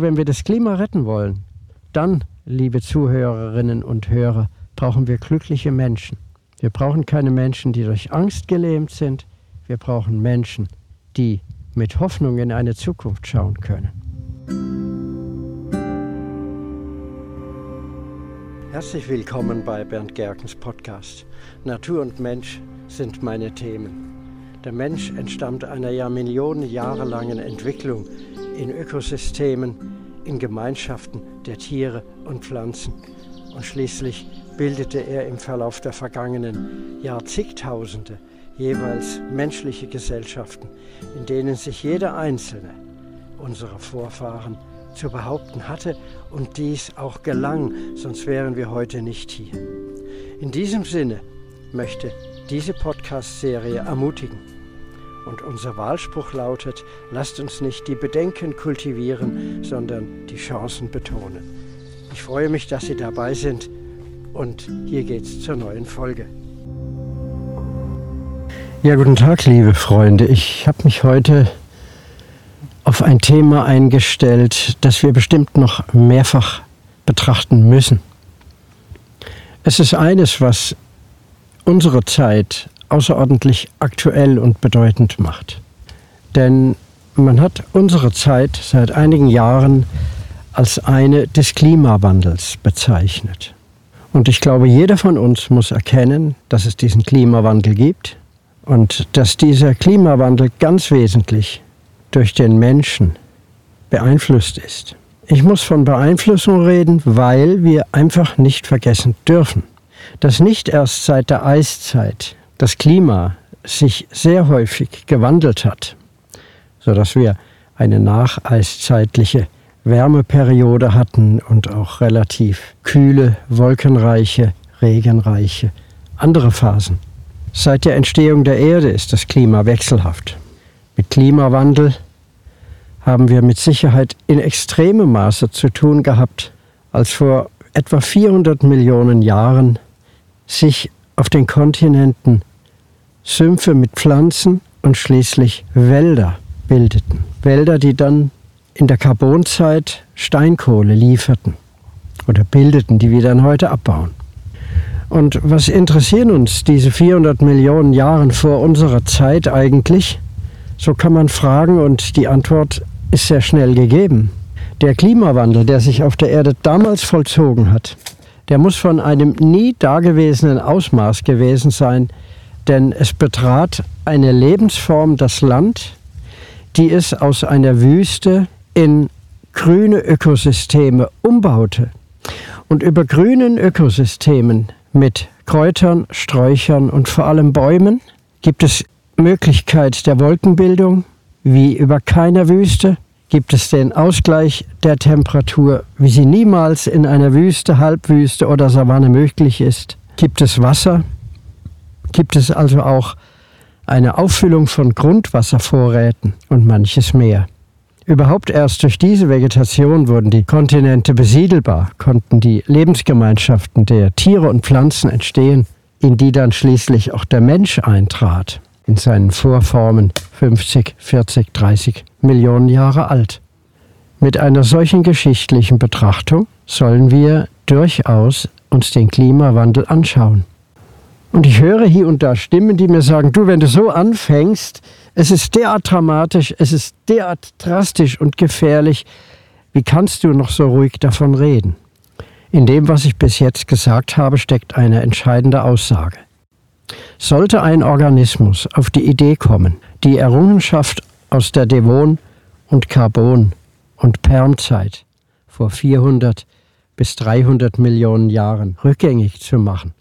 Wenn wir das Klima retten wollen, dann, liebe Zuhörerinnen und Hörer, brauchen wir glückliche Menschen. Wir brauchen keine Menschen, die durch Angst gelähmt sind. Wir brauchen Menschen, die mit Hoffnung in eine Zukunft schauen können. Herzlich willkommen bei Bernd Gerkens Podcast. Natur und Mensch sind meine Themen. Der Mensch entstammt einer ja Millionen Jahre langen Entwicklung in Ökosystemen, in Gemeinschaften der Tiere und Pflanzen. Und schließlich bildete er im Verlauf der vergangenen Jahrzehntausende jeweils menschliche Gesellschaften, in denen sich jeder einzelne unserer Vorfahren zu behaupten hatte und dies auch gelang, sonst wären wir heute nicht hier. In diesem Sinne möchte diese Podcast-Serie ermutigen. Und unser Wahlspruch lautet, lasst uns nicht die Bedenken kultivieren, sondern die Chancen betonen. Ich freue mich, dass Sie dabei sind und hier geht's zur neuen Folge. Ja, guten Tag, liebe Freunde. Ich habe mich heute auf ein Thema eingestellt, das wir bestimmt noch mehrfach betrachten müssen. Es ist eines, was unsere Zeit außerordentlich aktuell und bedeutend macht. Denn man hat unsere Zeit seit einigen Jahren als eine des Klimawandels bezeichnet. Und ich glaube, jeder von uns muss erkennen, dass es diesen Klimawandel gibt und dass dieser Klimawandel ganz wesentlich durch den Menschen beeinflusst ist. Ich muss von Beeinflussung reden, weil wir einfach nicht vergessen dürfen, dass nicht erst seit der Eiszeit das Klima sich sehr häufig gewandelt hat, sodass wir eine nacheiszeitliche Wärmeperiode hatten und auch relativ kühle, wolkenreiche, regenreiche andere Phasen. Seit der Entstehung der Erde ist das Klima wechselhaft. Mit Klimawandel haben wir mit Sicherheit in extremem Maße zu tun gehabt, als vor etwa 400 Millionen Jahren sich auf den Kontinenten Sümpfe mit Pflanzen und schließlich Wälder bildeten. Wälder, die dann in der Carbonzeit Steinkohle lieferten oder bildeten, die wir dann heute abbauen. Und was interessieren uns diese 400 Millionen Jahre vor unserer Zeit eigentlich? So kann man fragen und die Antwort ist sehr schnell gegeben. Der Klimawandel, der sich auf der Erde damals vollzogen hat, der muss von einem nie dagewesenen Ausmaß gewesen sein, denn es betrat eine Lebensform das Land, die es aus einer Wüste in grüne Ökosysteme umbaute. Und über grünen Ökosystemen mit Kräutern, Sträuchern und vor allem Bäumen gibt es Möglichkeit der Wolkenbildung wie über keiner Wüste. Gibt es den Ausgleich der Temperatur, wie sie niemals in einer Wüste, Halbwüste oder Savanne möglich ist? Gibt es Wasser? Gibt es also auch eine Auffüllung von Grundwasservorräten und manches mehr? Überhaupt erst durch diese Vegetation wurden die Kontinente besiedelbar, konnten die Lebensgemeinschaften der Tiere und Pflanzen entstehen, in die dann schließlich auch der Mensch eintrat in seinen Vorformen 50, 40, 30 Millionen Jahre alt. Mit einer solchen geschichtlichen Betrachtung sollen wir durchaus uns den Klimawandel anschauen. Und ich höre hier und da Stimmen, die mir sagen, du, wenn du so anfängst, es ist derart dramatisch, es ist derart drastisch und gefährlich, wie kannst du noch so ruhig davon reden? In dem, was ich bis jetzt gesagt habe, steckt eine entscheidende Aussage. Sollte ein Organismus auf die Idee kommen, die Errungenschaft aus der Devon- und Carbon- und Permzeit vor 400 bis 300 Millionen Jahren rückgängig zu machen,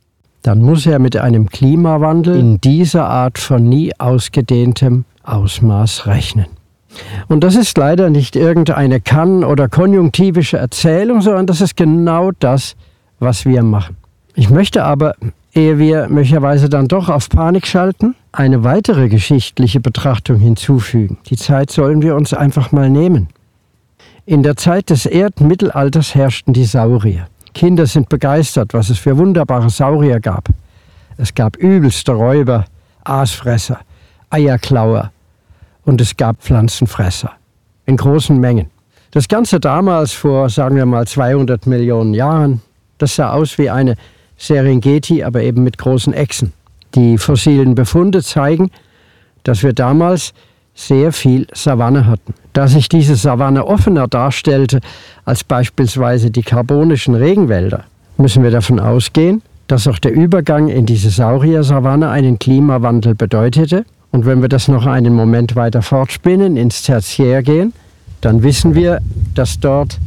dann muss er mit einem Klimawandel in dieser Art von nie ausgedehntem Ausmaß rechnen. Und das ist leider nicht irgendeine kann- oder konjunktivische Erzählung, sondern das ist genau das, was wir machen. Ich möchte aber ehe wir möglicherweise dann doch auf Panik schalten, eine weitere geschichtliche Betrachtung hinzufügen. Die Zeit sollen wir uns einfach mal nehmen. In der Zeit des Erdmittelalters herrschten die Saurier. Kinder sind begeistert, was es für wunderbare Saurier gab. Es gab übelste Räuber, Aasfresser, Eierklauer und es gab Pflanzenfresser in großen Mengen. Das Ganze damals vor, sagen wir mal, 200 Millionen Jahren, das sah aus wie eine Serengeti, aber eben mit großen Echsen. Die fossilen Befunde zeigen, dass wir damals sehr viel Savanne hatten. Da sich diese Savanne offener darstellte als beispielsweise die karbonischen Regenwälder, müssen wir davon ausgehen, dass auch der Übergang in diese Saurier-Savanne einen Klimawandel bedeutete. Und wenn wir das noch einen Moment weiter fortspinnen, ins Tertiär gehen, dann wissen wir, dass dort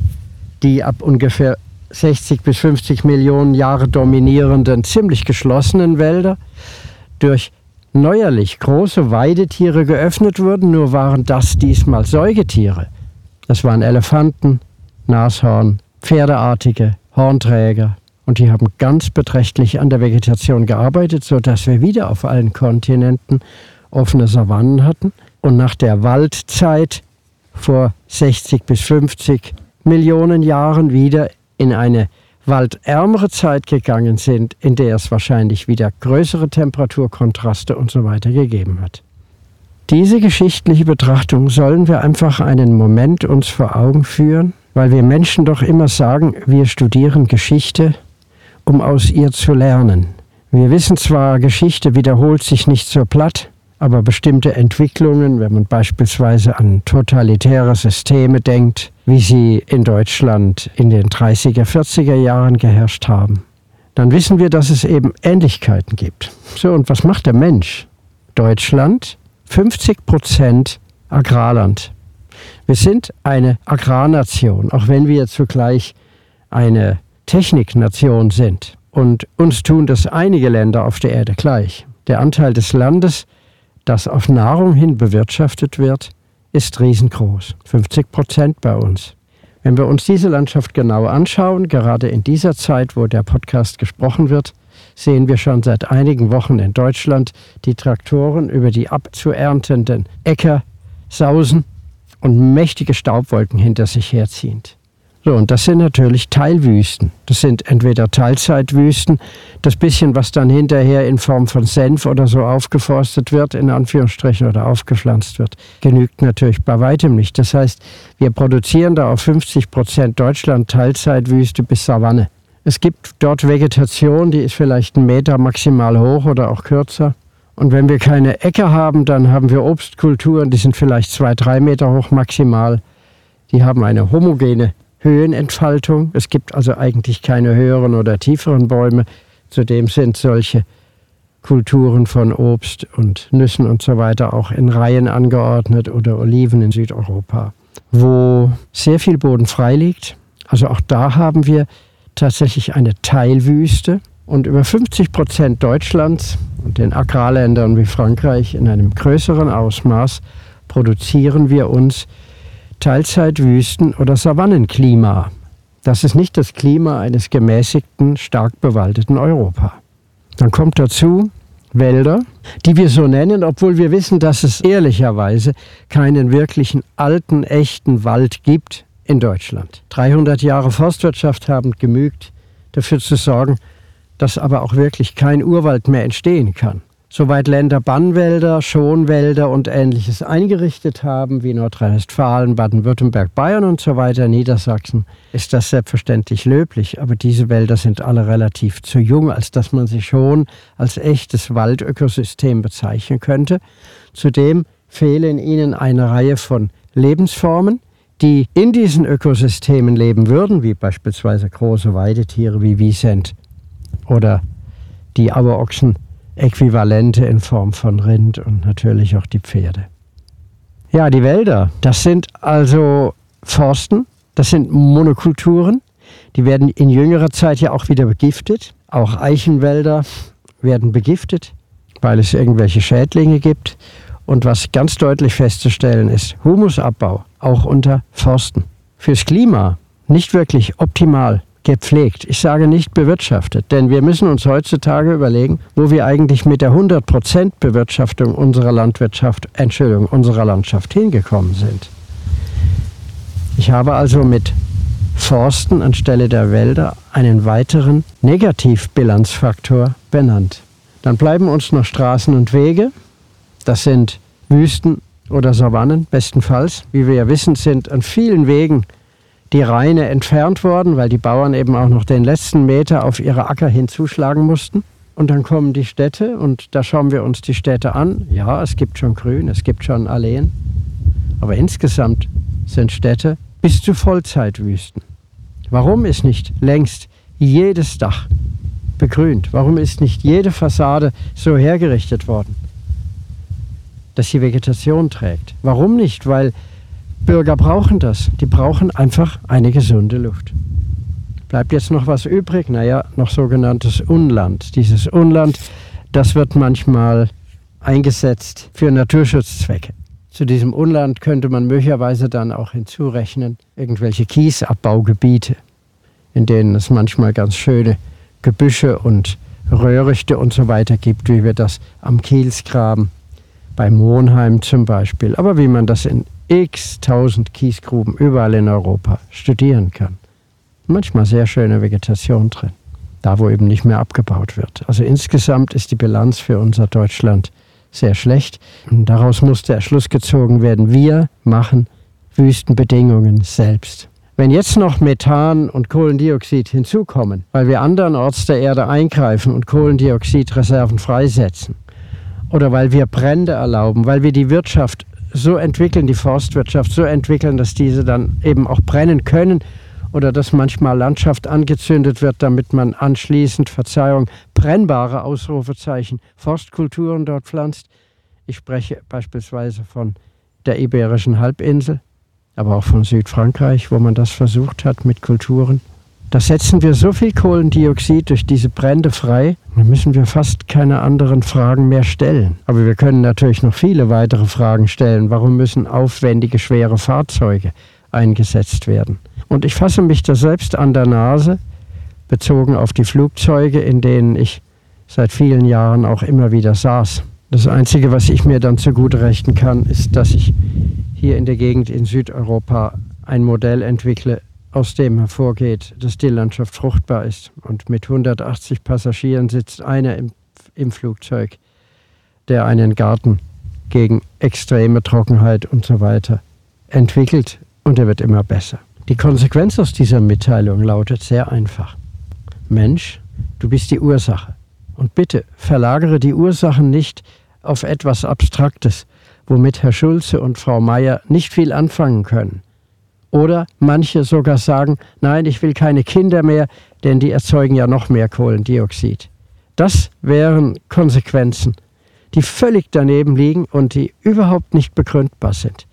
die ab ungefähr 60 bis 50 Millionen Jahre dominierenden, ziemlich geschlossenen Wälder durch neuerlich große Weidetiere geöffnet wurden, nur waren das diesmal Säugetiere. Das waren Elefanten, Nashorn, Pferdeartige, Hornträger. Und die haben ganz beträchtlich an der Vegetation gearbeitet, sodass wir wieder auf allen Kontinenten offene Savannen hatten. Und nach der Waldzeit vor 60 bis 50 Millionen Jahren wieder in eine waldärmere Zeit gegangen sind, in der es wahrscheinlich wieder größere Temperaturkontraste und so weiter gegeben hat. Diese geschichtliche Betrachtung sollen wir einfach einen Moment uns vor Augen führen, weil wir Menschen doch immer sagen, wir studieren Geschichte, um aus ihr zu lernen. Wir wissen zwar, Geschichte wiederholt sich nicht so platt, aber bestimmte Entwicklungen, wenn man beispielsweise an totalitäre Systeme denkt, wie sie in Deutschland in den 30er, 40er Jahren geherrscht haben, dann wissen wir, dass es eben Ähnlichkeiten gibt. So, und was macht der Mensch? Deutschland, 50 Prozent Agrarland. Wir sind eine Agrarnation, auch wenn wir zugleich eine Techniknation sind. Und uns tun das einige Länder auf der Erde gleich. Der Anteil des Landes das auf Nahrung hin bewirtschaftet wird, ist riesengroß. 50 Prozent bei uns. Wenn wir uns diese Landschaft genau anschauen, gerade in dieser Zeit, wo der Podcast gesprochen wird, sehen wir schon seit einigen Wochen in Deutschland die Traktoren über die abzuerntenden Äcker sausen und mächtige Staubwolken hinter sich herziehend. So, und das sind natürlich Teilwüsten. Das sind entweder Teilzeitwüsten, das bisschen, was dann hinterher in Form von Senf oder so aufgeforstet wird, in Anführungsstrichen, oder aufgepflanzt wird, genügt natürlich bei weitem nicht. Das heißt, wir produzieren da auf 50 Prozent Deutschland Teilzeitwüste bis Savanne. Es gibt dort Vegetation, die ist vielleicht einen Meter maximal hoch oder auch kürzer. Und wenn wir keine Äcker haben, dann haben wir Obstkulturen, die sind vielleicht zwei, drei Meter hoch maximal. Die haben eine homogene Höhenentfaltung. Es gibt also eigentlich keine höheren oder tieferen Bäume. Zudem sind solche Kulturen von Obst und Nüssen und so weiter auch in Reihen angeordnet oder Oliven in Südeuropa, wo sehr viel Boden frei liegt. Also auch da haben wir tatsächlich eine Teilwüste und über 50 Prozent Deutschlands und den Agrarländern wie Frankreich in einem größeren Ausmaß produzieren wir uns Teilzeitwüsten- oder Savannenklima. Das ist nicht das Klima eines gemäßigten, stark bewaldeten Europa. Dann kommt dazu Wälder, die wir so nennen, obwohl wir wissen, dass es ehrlicherweise keinen wirklichen alten, echten Wald gibt in Deutschland. 300 Jahre Forstwirtschaft haben genügt, dafür zu sorgen, dass aber auch wirklich kein Urwald mehr entstehen kann. Soweit Länder Bannwälder, Schonwälder und ähnliches eingerichtet haben, wie Nordrhein-Westfalen, Baden-Württemberg, Bayern und so weiter, Niedersachsen, ist das selbstverständlich löblich. Aber diese Wälder sind alle relativ zu jung, als dass man sie schon als echtes Waldökosystem bezeichnen könnte. Zudem fehlen ihnen eine Reihe von Lebensformen, die in diesen Ökosystemen leben würden, wie beispielsweise große Weidetiere wie Wiesent oder die Auerochsen Äquivalente in Form von Rind und natürlich auch die Pferde. Ja, die Wälder, das sind also Forsten, das sind Monokulturen, die werden in jüngerer Zeit ja auch wieder begiftet. Auch Eichenwälder werden begiftet, weil es irgendwelche Schädlinge gibt. Und was ganz deutlich festzustellen ist, Humusabbau, auch unter Forsten. Fürs Klima nicht wirklich optimal gepflegt. Ich sage nicht bewirtschaftet, denn wir müssen uns heutzutage überlegen, wo wir eigentlich mit der 100% Bewirtschaftung unserer Landwirtschaft, Entschuldigung, unserer Landschaft hingekommen sind. Ich habe also mit Forsten anstelle der Wälder einen weiteren Negativbilanzfaktor benannt. Dann bleiben uns noch Straßen und Wege. Das sind Wüsten oder Savannen bestenfalls. Wie wir ja wissen, sind an vielen Wegen die Raine entfernt worden, weil die Bauern eben auch noch den letzten Meter auf ihre Acker hinzuschlagen mussten. Und dann kommen die Städte und da schauen wir uns die Städte an. Ja, es gibt schon Grün, es gibt schon Alleen. Aber insgesamt sind Städte bis zu Vollzeitwüsten. Warum ist nicht längst jedes Dach begrünt? Warum ist nicht jede Fassade so hergerichtet worden, dass sie Vegetation trägt? Warum nicht? Weil Bürger brauchen das. Die brauchen einfach eine gesunde Luft. Bleibt jetzt noch was übrig? Naja, noch sogenanntes Unland. Dieses Unland, das wird manchmal eingesetzt für Naturschutzzwecke. Zu diesem Unland könnte man möglicherweise dann auch hinzurechnen irgendwelche Kiesabbaugebiete, in denen es manchmal ganz schöne Gebüsche und Röhrichte und so weiter gibt, wie wir das am Kielsgraben bei Monheim zum Beispiel, aber wie man das in x tausend Kiesgruben überall in Europa studieren kann. Manchmal sehr schöne Vegetation drin, da wo eben nicht mehr abgebaut wird. Also insgesamt ist die Bilanz für unser Deutschland sehr schlecht. Und daraus muss der Schluss gezogen werden, wir machen Wüstenbedingungen selbst. Wenn jetzt noch Methan und Kohlendioxid hinzukommen, weil wir andernorts der Erde eingreifen und Kohlendioxidreserven freisetzen, oder weil wir Brände erlauben, weil wir die Wirtschaft so entwickeln, die Forstwirtschaft so entwickeln, dass diese dann eben auch brennen können oder dass manchmal Landschaft angezündet wird, damit man anschließend, Verzeihung, brennbare Ausrufezeichen, Forstkulturen dort pflanzt. Ich spreche beispielsweise von der Iberischen Halbinsel, aber auch von Südfrankreich, wo man das versucht hat mit Kulturen. Da setzen wir so viel Kohlendioxid durch diese Brände frei, da müssen wir fast keine anderen Fragen mehr stellen. Aber wir können natürlich noch viele weitere Fragen stellen. Warum müssen aufwendige, schwere Fahrzeuge eingesetzt werden? Und ich fasse mich da selbst an der Nase, bezogen auf die Flugzeuge, in denen ich seit vielen Jahren auch immer wieder saß. Das Einzige, was ich mir dann zugute rechnen kann, ist, dass ich hier in der Gegend in Südeuropa ein Modell entwickle, aus dem hervorgeht, dass die Landschaft fruchtbar ist. Und mit 180 Passagieren sitzt einer im, im Flugzeug, der einen Garten gegen extreme Trockenheit und so weiter entwickelt und er wird immer besser. Die Konsequenz aus dieser Mitteilung lautet sehr einfach. Mensch, du bist die Ursache. Und bitte verlagere die Ursachen nicht auf etwas Abstraktes, womit Herr Schulze und Frau Meier nicht viel anfangen können. Oder manche sogar sagen, nein, ich will keine Kinder mehr, denn die erzeugen ja noch mehr Kohlendioxid. Das wären Konsequenzen, die völlig daneben liegen und die überhaupt nicht begründbar sind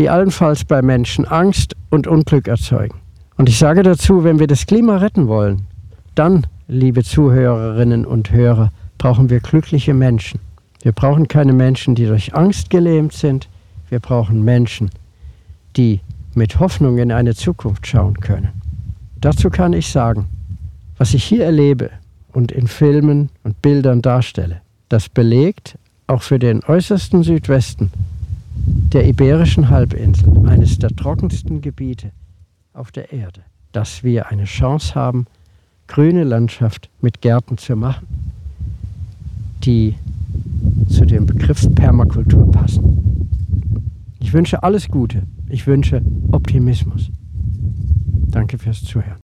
die allenfalls bei Menschen Angst und Unglück erzeugen. Und ich sage dazu, wenn wir das Klima retten wollen, dann, liebe Zuhörerinnen und Hörer, brauchen wir glückliche Menschen. Wir brauchen keine Menschen, die durch Angst gelähmt sind. Wir brauchen Menschen, die mit Hoffnung in eine Zukunft schauen können. Dazu kann ich sagen, was ich hier erlebe und in Filmen und Bildern darstelle, das belegt auch für den äußersten Südwesten der Iberischen Halbinsel, eines der trockensten Gebiete auf der Erde, dass wir eine Chance haben, grüne Landschaft mit Gärten zu machen, die zu dem Begriff Permakultur passen. Ich wünsche alles Gute. Ich wünsche Optimismus. Danke fürs Zuhören.